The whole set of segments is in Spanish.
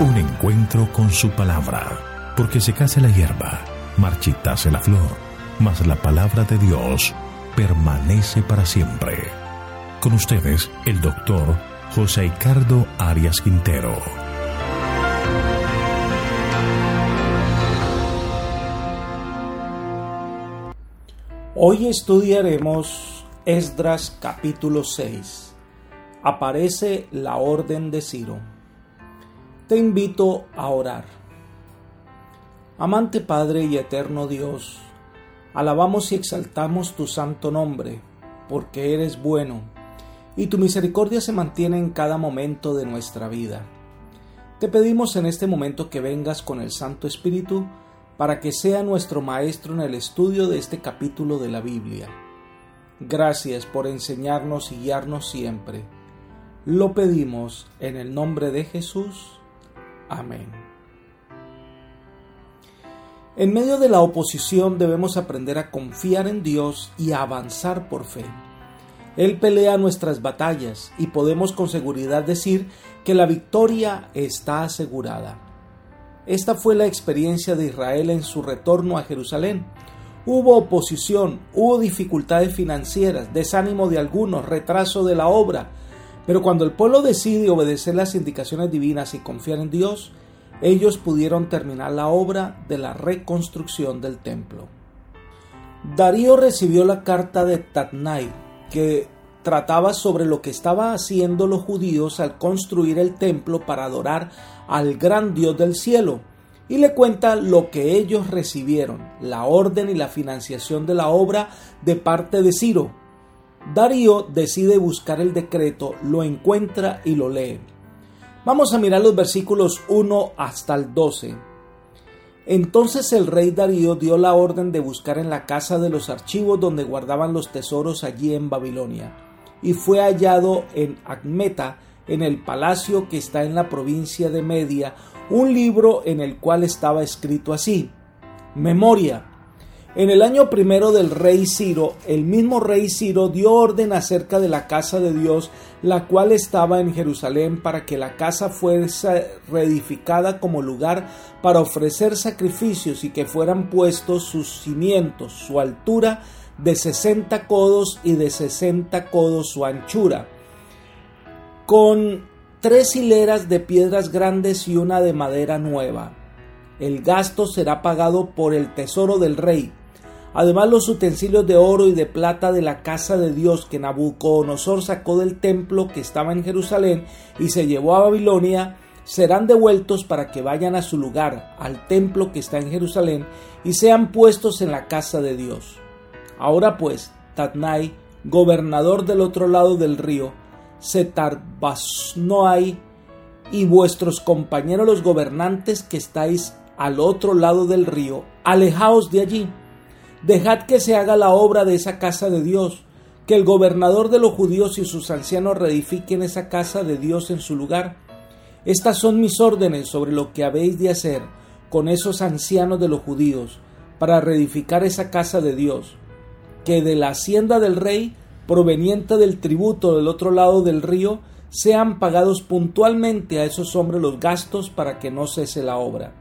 Un encuentro con su palabra, porque se case la hierba, marchitase la flor, mas la palabra de Dios permanece para siempre. Con ustedes, el doctor José Ricardo Arias Quintero. Hoy estudiaremos Esdras capítulo 6. Aparece la orden de Ciro. Te invito a orar. Amante Padre y eterno Dios, alabamos y exaltamos tu santo nombre, porque eres bueno, y tu misericordia se mantiene en cada momento de nuestra vida. Te pedimos en este momento que vengas con el Santo Espíritu, para que sea nuestro Maestro en el estudio de este capítulo de la Biblia. Gracias por enseñarnos y guiarnos siempre. Lo pedimos en el nombre de Jesús. Amén. En medio de la oposición debemos aprender a confiar en Dios y a avanzar por fe. Él pelea nuestras batallas y podemos con seguridad decir que la victoria está asegurada. Esta fue la experiencia de Israel en su retorno a Jerusalén. Hubo oposición, hubo dificultades financieras, desánimo de algunos, retraso de la obra, pero cuando el pueblo decide obedecer las indicaciones divinas y confiar en Dios, ellos pudieron terminar la obra de la reconstrucción del templo. Darío recibió la carta de Tatnai, que trataba sobre lo que estaban haciendo los judíos al construir el templo para adorar al gran Dios del cielo, y le cuenta lo que ellos recibieron, la orden y la financiación de la obra de parte de Ciro. Darío decide buscar el decreto, lo encuentra y lo lee. Vamos a mirar los versículos 1 hasta el 12. Entonces el rey Darío dio la orden de buscar en la casa de los archivos donde guardaban los tesoros allí en Babilonia y fue hallado en Acmeta, en el palacio que está en la provincia de Media, un libro en el cual estaba escrito así, Memoria. En el año primero del rey Ciro, el mismo rey Ciro dio orden acerca de la casa de Dios, la cual estaba en Jerusalén, para que la casa fuese reedificada como lugar para ofrecer sacrificios y que fueran puestos sus cimientos, su altura de 60 codos y de 60 codos su anchura, con tres hileras de piedras grandes y una de madera nueva. El gasto será pagado por el tesoro del rey. Además los utensilios de oro y de plata de la casa de Dios que Nabucodonosor sacó del templo que estaba en Jerusalén y se llevó a Babilonia, serán devueltos para que vayan a su lugar, al templo que está en Jerusalén, y sean puestos en la casa de Dios. Ahora pues, Tatnai, gobernador del otro lado del río, Setarbasnoai, y vuestros compañeros los gobernantes que estáis al otro lado del río, alejaos de allí. Dejad que se haga la obra de esa casa de Dios, que el gobernador de los judíos y sus ancianos reedifiquen esa casa de Dios en su lugar. Estas son mis órdenes sobre lo que habéis de hacer con esos ancianos de los judíos, para reedificar esa casa de Dios que de la hacienda del rey, proveniente del tributo del otro lado del río, sean pagados puntualmente a esos hombres los gastos para que no cese la obra.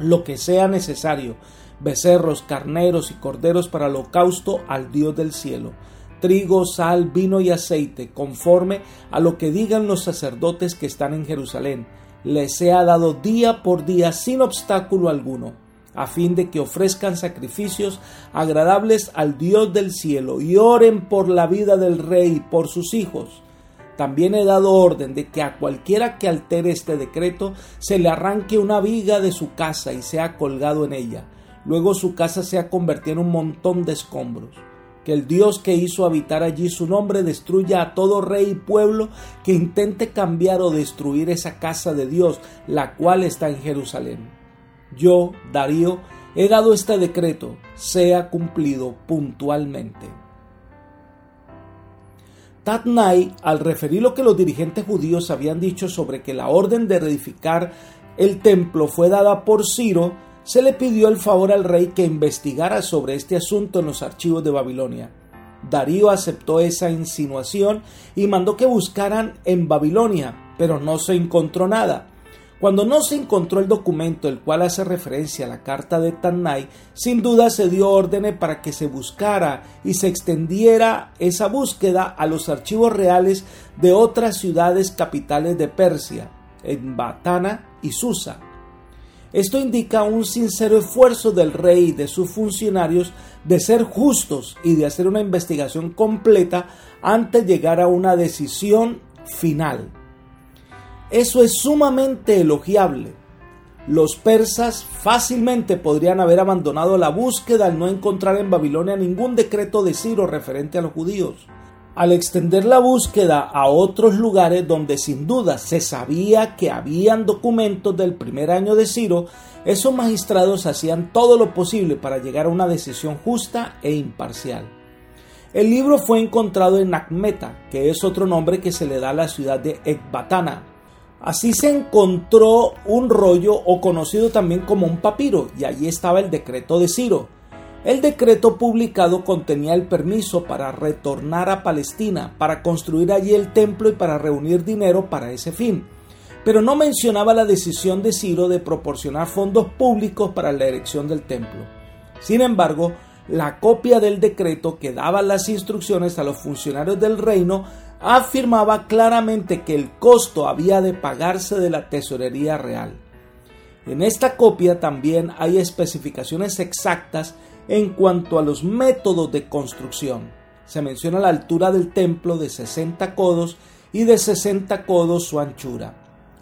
Lo que sea necesario, becerros, carneros y corderos para holocausto al Dios del cielo, trigo, sal, vino y aceite, conforme a lo que digan los sacerdotes que están en Jerusalén, les sea dado día por día sin obstáculo alguno a fin de que ofrezcan sacrificios agradables al Dios del cielo y oren por la vida del rey y por sus hijos. También he dado orden de que a cualquiera que altere este decreto se le arranque una viga de su casa y sea colgado en ella. Luego su casa sea convertida en un montón de escombros que el Dios que hizo habitar allí su nombre destruya a todo rey y pueblo que intente cambiar o destruir esa casa de Dios, la cual está en Jerusalén. Yo, Darío, he dado este decreto, sea cumplido puntualmente. Tatnai, al referir lo que los dirigentes judíos habían dicho sobre que la orden de reedificar el templo fue dada por Ciro, se le pidió el favor al rey que investigara sobre este asunto en los archivos de Babilonia. Darío aceptó esa insinuación y mandó que buscaran en Babilonia, pero no se encontró nada. Cuando no se encontró el documento el cual hace referencia a la carta de Tannai, sin duda se dio orden para que se buscara y se extendiera esa búsqueda a los archivos reales de otras ciudades capitales de Persia, en Batana y Susa. Esto indica un sincero esfuerzo del rey y de sus funcionarios de ser justos y de hacer una investigación completa antes de llegar a una decisión final. Eso es sumamente elogiable. Los persas fácilmente podrían haber abandonado la búsqueda al no encontrar en Babilonia ningún decreto de Ciro referente a los judíos al extender la búsqueda a otros lugares donde sin duda se sabía que habían documentos del primer año de Ciro, esos magistrados hacían todo lo posible para llegar a una decisión justa e imparcial. El libro fue encontrado en Acmeta, que es otro nombre que se le da a la ciudad de Ecbatana. Así se encontró un rollo o conocido también como un papiro, y allí estaba el decreto de Ciro. El decreto publicado contenía el permiso para retornar a Palestina, para construir allí el templo y para reunir dinero para ese fin, pero no mencionaba la decisión de Ciro de proporcionar fondos públicos para la erección del templo. Sin embargo, la copia del decreto que daba las instrucciones a los funcionarios del reino afirmaba claramente que el costo había de pagarse de la tesorería real. En esta copia también hay especificaciones exactas en cuanto a los métodos de construcción, se menciona la altura del templo de 60 codos y de 60 codos su anchura.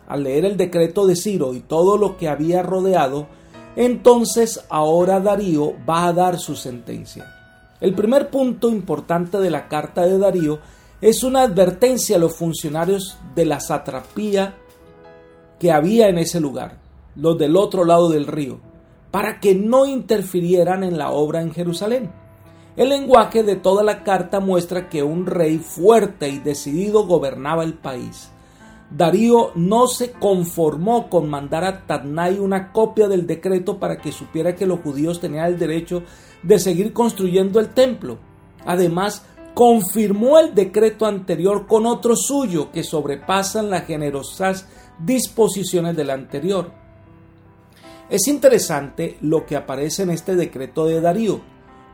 Al leer el decreto de Ciro y todo lo que había rodeado, entonces ahora Darío va a dar su sentencia. El primer punto importante de la carta de Darío es una advertencia a los funcionarios de la satrapía que había en ese lugar, los del otro lado del río para que no interfirieran en la obra en Jerusalén. El lenguaje de toda la carta muestra que un rey fuerte y decidido gobernaba el país. Darío no se conformó con mandar a Tadnai una copia del decreto para que supiera que los judíos tenían el derecho de seguir construyendo el templo. Además, confirmó el decreto anterior con otro suyo que sobrepasan las generosas disposiciones del anterior. Es interesante lo que aparece en este decreto de Darío,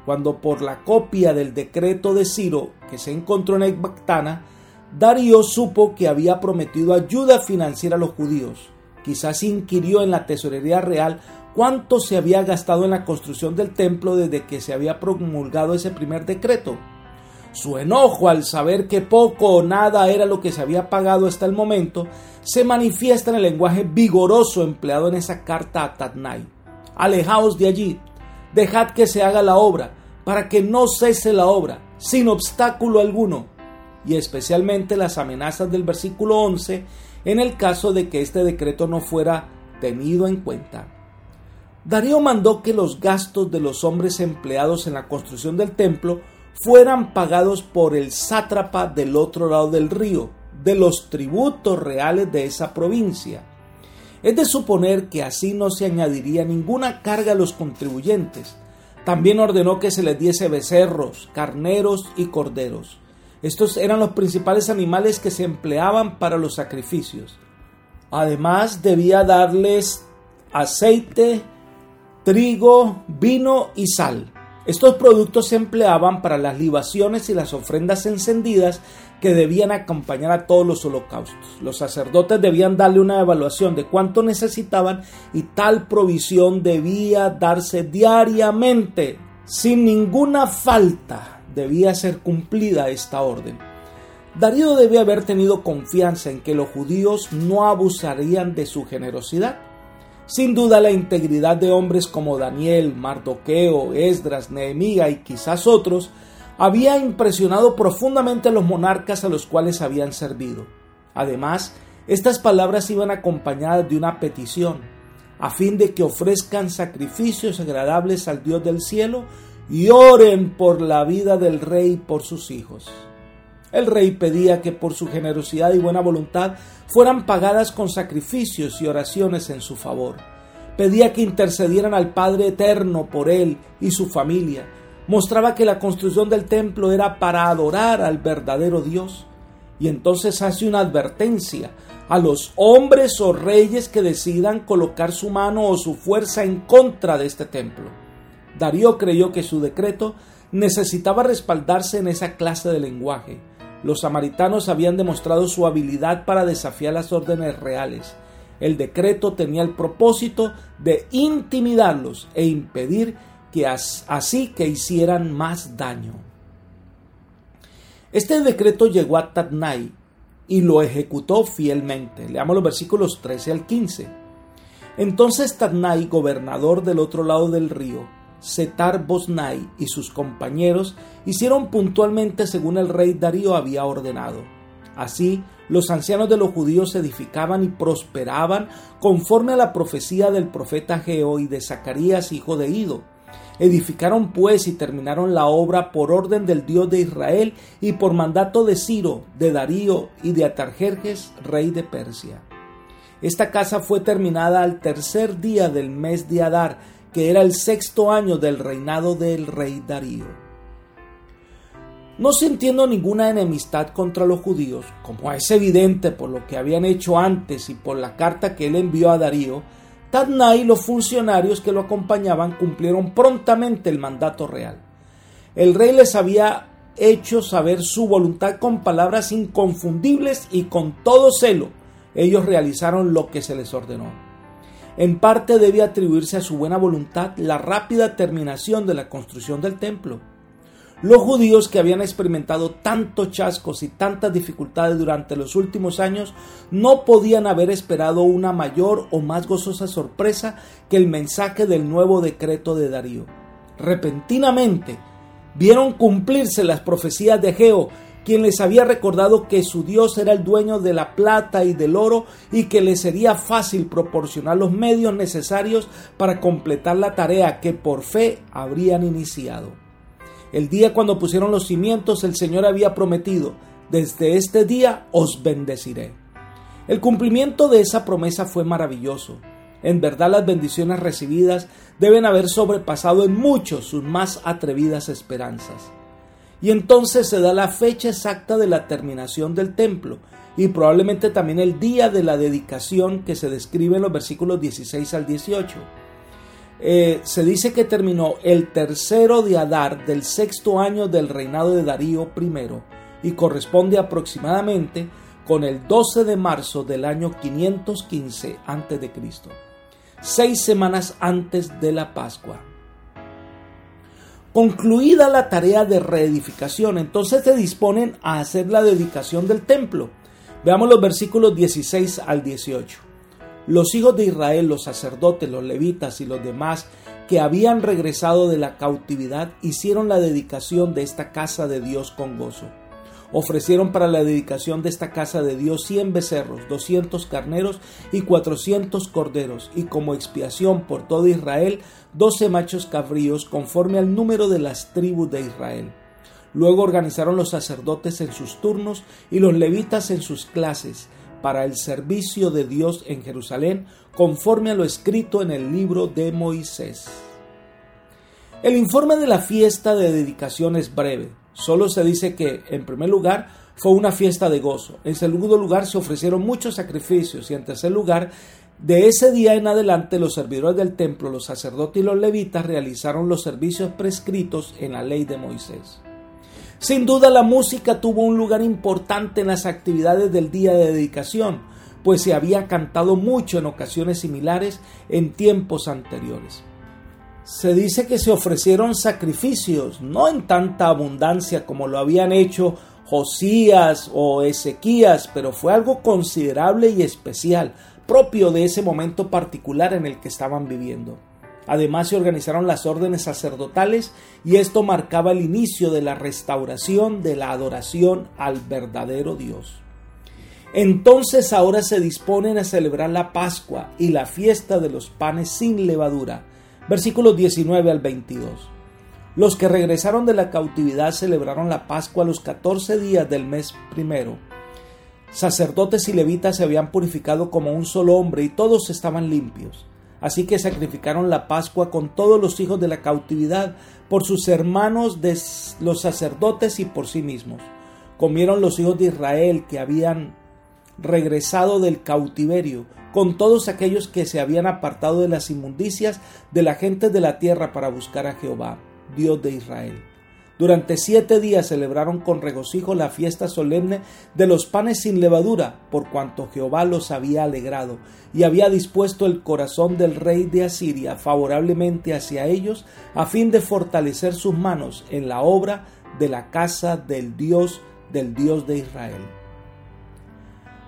cuando por la copia del decreto de Ciro que se encontró en Ecbatana, Darío supo que había prometido ayuda financiera a los judíos. Quizás inquirió en la tesorería real cuánto se había gastado en la construcción del templo desde que se había promulgado ese primer decreto. Su enojo al saber que poco o nada era lo que se había pagado hasta el momento se manifiesta en el lenguaje vigoroso empleado en esa carta a Tatnai. Alejaos de allí, dejad que se haga la obra, para que no cese la obra, sin obstáculo alguno, y especialmente las amenazas del versículo 11 en el caso de que este decreto no fuera tenido en cuenta. Darío mandó que los gastos de los hombres empleados en la construcción del templo fueran pagados por el sátrapa del otro lado del río, de los tributos reales de esa provincia. Es de suponer que así no se añadiría ninguna carga a los contribuyentes. También ordenó que se les diese becerros, carneros y corderos. Estos eran los principales animales que se empleaban para los sacrificios. Además debía darles aceite, trigo, vino y sal. Estos productos se empleaban para las libaciones y las ofrendas encendidas que debían acompañar a todos los holocaustos. Los sacerdotes debían darle una evaluación de cuánto necesitaban y tal provisión debía darse diariamente. Sin ninguna falta debía ser cumplida esta orden. Darío debe haber tenido confianza en que los judíos no abusarían de su generosidad sin duda la integridad de hombres como Daniel, Mardoqueo, Esdras, Nehemías y quizás otros había impresionado profundamente a los monarcas a los cuales habían servido. Además, estas palabras iban acompañadas de una petición, a fin de que ofrezcan sacrificios agradables al Dios del cielo y oren por la vida del rey y por sus hijos. El rey pedía que por su generosidad y buena voluntad fueran pagadas con sacrificios y oraciones en su favor. Pedía que intercedieran al Padre Eterno por él y su familia. Mostraba que la construcción del templo era para adorar al verdadero Dios. Y entonces hace una advertencia a los hombres o reyes que decidan colocar su mano o su fuerza en contra de este templo. Darío creyó que su decreto necesitaba respaldarse en esa clase de lenguaje los samaritanos habían demostrado su habilidad para desafiar las órdenes reales. El decreto tenía el propósito de intimidarlos e impedir que así que hicieran más daño. Este decreto llegó a Tadnai y lo ejecutó fielmente. Leamos los versículos 13 al 15. Entonces Tadnai, gobernador del otro lado del río, Setar Bosnai y sus compañeros hicieron puntualmente según el rey Darío había ordenado. Así, los ancianos de los judíos edificaban y prosperaban conforme a la profecía del profeta Geo y de Zacarías, hijo de Ido. Edificaron pues y terminaron la obra por orden del Dios de Israel y por mandato de Ciro, de Darío y de Atarjerjes, rey de Persia. Esta casa fue terminada al tercer día del mes de Adar, que era el sexto año del reinado del rey Darío. No sintiendo ninguna enemistad contra los judíos, como es evidente por lo que habían hecho antes y por la carta que él envió a Darío, Tadnai y los funcionarios que lo acompañaban cumplieron prontamente el mandato real. El rey les había hecho saber su voluntad con palabras inconfundibles y con todo celo. Ellos realizaron lo que se les ordenó. En parte debe atribuirse a su buena voluntad la rápida terminación de la construcción del templo. Los judíos que habían experimentado tantos chascos y tantas dificultades durante los últimos años no podían haber esperado una mayor o más gozosa sorpresa que el mensaje del nuevo decreto de Darío. Repentinamente vieron cumplirse las profecías de Geo quien les había recordado que su Dios era el dueño de la plata y del oro y que les sería fácil proporcionar los medios necesarios para completar la tarea que por fe habrían iniciado. El día cuando pusieron los cimientos el Señor había prometido, desde este día os bendeciré. El cumplimiento de esa promesa fue maravilloso. En verdad las bendiciones recibidas deben haber sobrepasado en mucho sus más atrevidas esperanzas. Y entonces se da la fecha exacta de la terminación del templo y probablemente también el día de la dedicación que se describe en los versículos 16 al 18. Eh, se dice que terminó el tercero de Adar del sexto año del reinado de Darío I y corresponde aproximadamente con el 12 de marzo del año 515 a.C., seis semanas antes de la Pascua. Concluida la tarea de reedificación, entonces se disponen a hacer la dedicación del templo. Veamos los versículos 16 al 18. Los hijos de Israel, los sacerdotes, los levitas y los demás que habían regresado de la cautividad hicieron la dedicación de esta casa de Dios con gozo ofrecieron para la dedicación de esta casa de Dios cien becerros, doscientos carneros y cuatrocientos corderos, y como expiación por todo Israel, doce machos cabríos conforme al número de las tribus de Israel. Luego organizaron los sacerdotes en sus turnos y los levitas en sus clases para el servicio de Dios en Jerusalén, conforme a lo escrito en el libro de Moisés. El informe de la fiesta de dedicación es breve. Solo se dice que, en primer lugar, fue una fiesta de gozo. En segundo lugar, se ofrecieron muchos sacrificios. Y en tercer lugar, de ese día en adelante, los servidores del templo, los sacerdotes y los levitas realizaron los servicios prescritos en la ley de Moisés. Sin duda, la música tuvo un lugar importante en las actividades del día de dedicación, pues se había cantado mucho en ocasiones similares en tiempos anteriores se dice que se ofrecieron sacrificios, no en tanta abundancia como lo habían hecho Josías o Ezequías, pero fue algo considerable y especial, propio de ese momento particular en el que estaban viviendo. Además se organizaron las órdenes sacerdotales y esto marcaba el inicio de la restauración de la adoración al verdadero Dios. Entonces ahora se disponen a celebrar la Pascua y la fiesta de los panes sin levadura. Versículos 19 al 22. Los que regresaron de la cautividad celebraron la Pascua los 14 días del mes primero. Sacerdotes y levitas se habían purificado como un solo hombre y todos estaban limpios. Así que sacrificaron la Pascua con todos los hijos de la cautividad, por sus hermanos de los sacerdotes y por sí mismos. Comieron los hijos de Israel que habían regresado del cautiverio, con todos aquellos que se habían apartado de las inmundicias de la gente de la tierra para buscar a Jehová, Dios de Israel. Durante siete días celebraron con regocijo la fiesta solemne de los panes sin levadura, por cuanto Jehová los había alegrado y había dispuesto el corazón del rey de Asiria favorablemente hacia ellos, a fin de fortalecer sus manos en la obra de la casa del Dios del Dios de Israel.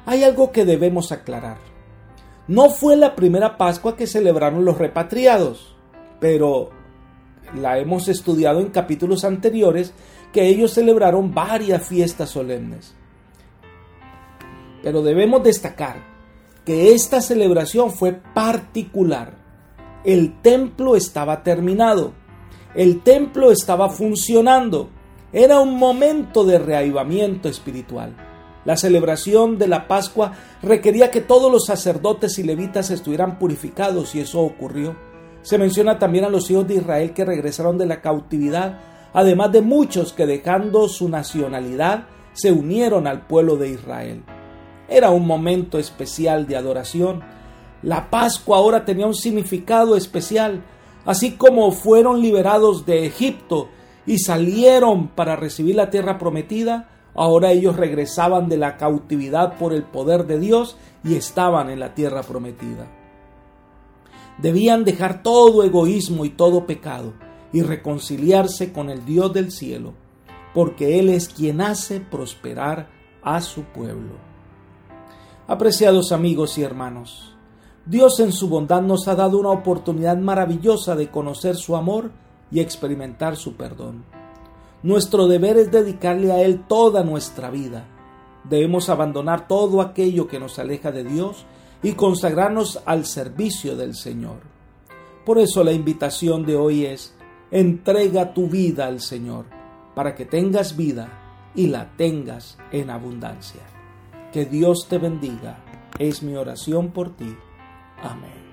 Hay algo que debemos aclarar. No fue la primera Pascua que celebraron los repatriados, pero la hemos estudiado en capítulos anteriores, que ellos celebraron varias fiestas solemnes. Pero debemos destacar que esta celebración fue particular. El templo estaba terminado, el templo estaba funcionando, era un momento de reavivamiento espiritual. La celebración de la Pascua requería que todos los sacerdotes y levitas estuvieran purificados y eso ocurrió. Se menciona también a los hijos de Israel que regresaron de la cautividad, además de muchos que dejando su nacionalidad se unieron al pueblo de Israel. Era un momento especial de adoración. La Pascua ahora tenía un significado especial, así como fueron liberados de Egipto y salieron para recibir la tierra prometida, ahora ellos regresaban de la cautividad por el poder de Dios y estaban en la tierra prometida. Debían dejar todo egoísmo y todo pecado y reconciliarse con el Dios del cielo, porque Él es quien hace prosperar a su pueblo. Apreciados amigos y hermanos, Dios en su bondad nos ha dado una oportunidad maravillosa de conocer su amor y experimentar su perdón. Nuestro deber es dedicarle a Él toda nuestra vida. Debemos abandonar todo aquello que nos aleja de Dios y consagrarnos al servicio del Señor. Por eso la invitación de hoy es, entrega tu vida al Señor, para que tengas vida y la tengas en abundancia. Que Dios te bendiga, es mi oración por ti. Amén.